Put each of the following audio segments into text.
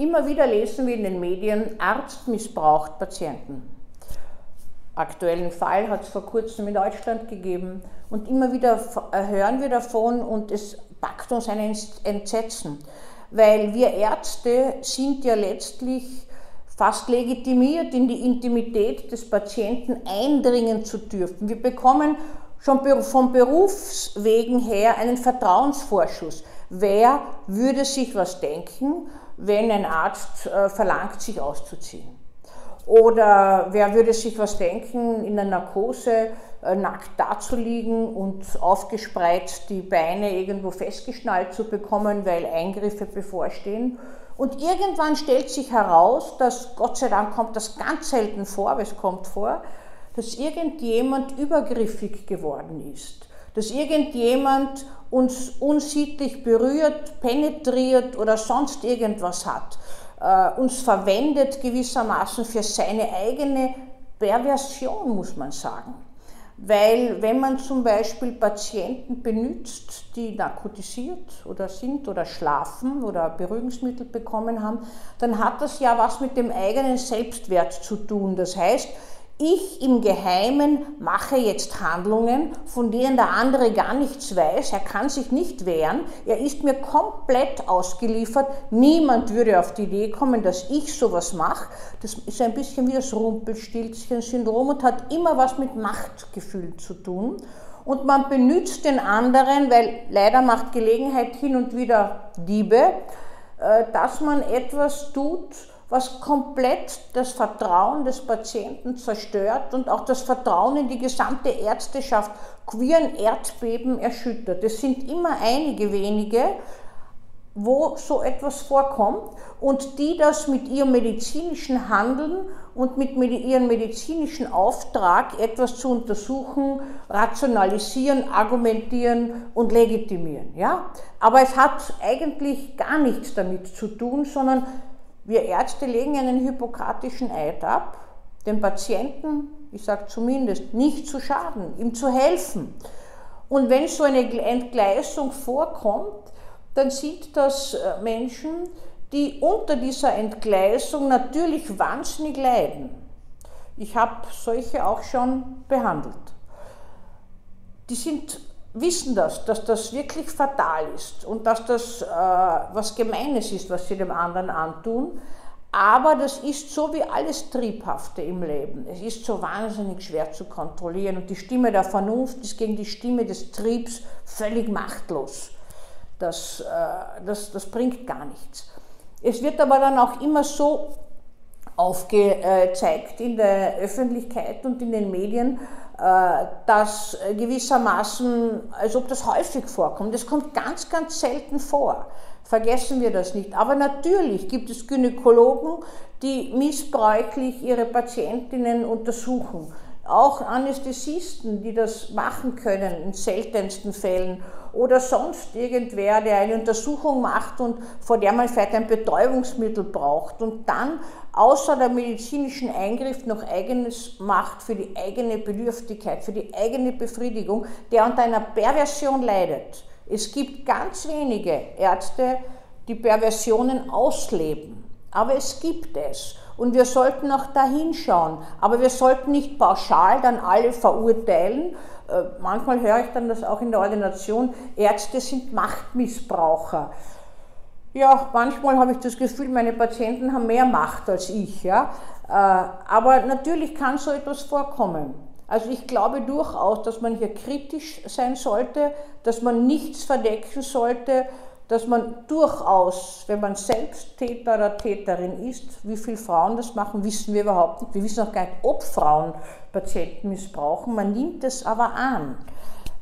Immer wieder lesen wir in den Medien, Arzt missbraucht Patienten. Aktuellen Fall hat es vor kurzem in Deutschland gegeben und immer wieder äh, hören wir davon und es packt uns ein Entsetzen, weil wir Ärzte sind ja letztlich fast legitimiert, in die Intimität des Patienten eindringen zu dürfen. Wir bekommen schon vom Berufswegen her einen Vertrauensvorschuss. Wer würde sich was denken, wenn ein Arzt äh, verlangt, sich auszuziehen? Oder wer würde sich was denken, in der Narkose äh, nackt dazuliegen und aufgespreizt die Beine irgendwo festgeschnallt zu bekommen, weil Eingriffe bevorstehen? Und irgendwann stellt sich heraus, dass Gott sei Dank kommt das ganz selten vor, aber es kommt vor, dass irgendjemand übergriffig geworden ist, dass irgendjemand uns unsittlich berührt, penetriert oder sonst irgendwas hat, äh, uns verwendet gewissermaßen für seine eigene Perversion, muss man sagen. Weil wenn man zum Beispiel Patienten benutzt, die narkotisiert oder sind oder schlafen oder Beruhigungsmittel bekommen haben, dann hat das ja was mit dem eigenen Selbstwert zu tun. Das heißt, ich im Geheimen mache jetzt Handlungen, von denen der andere gar nichts weiß, er kann sich nicht wehren, er ist mir komplett ausgeliefert, niemand würde auf die Idee kommen, dass ich sowas mache. Das ist ein bisschen wie das Rumpelstilzchen-Syndrom und hat immer was mit Machtgefühl zu tun. Und man benützt den anderen, weil leider macht Gelegenheit hin und wieder Diebe, äh, dass man etwas tut, was komplett das Vertrauen des Patienten zerstört und auch das Vertrauen in die gesamte Ärzteschaft ein Erdbeben erschüttert. Es sind immer einige wenige, wo so etwas vorkommt und die das mit ihrem medizinischen Handeln und mit ihrem medizinischen Auftrag, etwas zu untersuchen, rationalisieren, argumentieren und legitimieren. Ja? Aber es hat eigentlich gar nichts damit zu tun, sondern wir Ärzte legen einen hippokratischen Eid ab, dem Patienten, ich sage zumindest, nicht zu schaden, ihm zu helfen. Und wenn so eine Entgleisung vorkommt, dann sind das äh, Menschen, die unter dieser Entgleisung natürlich wahnsinnig leiden. Ich habe solche auch schon behandelt. Die sind wissen das, dass das wirklich fatal ist und dass das äh, was Gemeines ist, was sie dem anderen antun. Aber das ist so wie alles Triebhafte im Leben. Es ist so wahnsinnig schwer zu kontrollieren und die Stimme der Vernunft ist gegen die Stimme des Triebs völlig machtlos. Das, äh, das, das bringt gar nichts. Es wird aber dann auch immer so aufgezeigt in der Öffentlichkeit und in den Medien, dass gewissermaßen, als ob das häufig vorkommt. Das kommt ganz, ganz selten vor. Vergessen wir das nicht. Aber natürlich gibt es Gynäkologen, die missbräuchlich ihre Patientinnen untersuchen. Auch Anästhesisten, die das machen können in seltensten Fällen. Oder sonst irgendwer, der eine Untersuchung macht und vor der man vielleicht ein Betäubungsmittel braucht und dann außer der medizinischen Eingriff noch eigenes macht für die eigene Bedürftigkeit, für die eigene Befriedigung, der unter einer Perversion leidet. Es gibt ganz wenige Ärzte, die Perversionen ausleben, aber es gibt es. Und wir sollten auch da hinschauen. Aber wir sollten nicht pauschal dann alle verurteilen. Äh, manchmal höre ich dann das auch in der Ordination, Ärzte sind Machtmissbraucher. Ja, manchmal habe ich das Gefühl, meine Patienten haben mehr Macht als ich. Ja? Äh, aber natürlich kann so etwas vorkommen. Also ich glaube durchaus, dass man hier kritisch sein sollte, dass man nichts verdecken sollte, dass man durchaus, wenn man selbst Täter oder Täterin ist, wie viele Frauen das machen, wissen wir überhaupt nicht. Wir wissen auch gar nicht, ob Frauen Patienten missbrauchen. Man nimmt es aber an.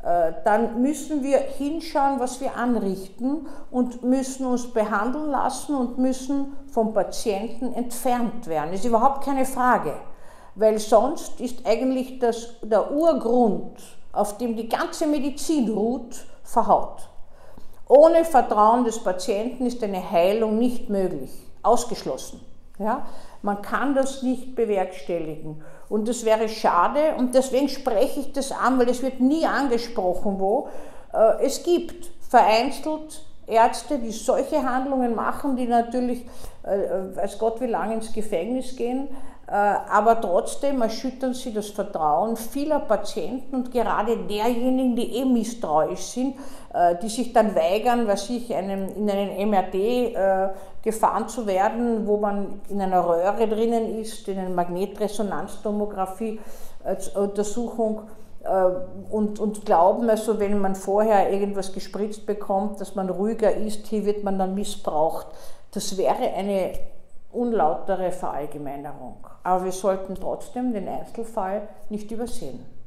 Äh, dann müssen wir hinschauen, was wir anrichten und müssen uns behandeln lassen und müssen vom Patienten entfernt werden. Das ist überhaupt keine Frage, weil sonst ist eigentlich das, der Urgrund, auf dem die ganze Medizin ruht, verhaut. Ohne Vertrauen des Patienten ist eine Heilung nicht möglich, ausgeschlossen. Ja? Man kann das nicht bewerkstelligen. Und das wäre schade und deswegen spreche ich das an, weil es wird nie angesprochen, wo. Äh, es gibt vereinzelt Ärzte, die solche Handlungen machen, die natürlich, äh, weiß Gott, wie lange ins Gefängnis gehen, äh, aber trotzdem erschüttern sie das Vertrauen vieler Patienten und gerade derjenigen, die eh misstrauisch sind, äh, die sich dann weigern, was ich in einen MRT äh, gefahren zu werden, wo man in einer Röhre drinnen ist, in einer Magnetresonanztomographie-Untersuchung und, und glauben, also wenn man vorher irgendwas gespritzt bekommt, dass man ruhiger ist, hier wird man dann missbraucht. Das wäre eine unlautere Verallgemeinerung. Aber wir sollten trotzdem den Einzelfall nicht übersehen.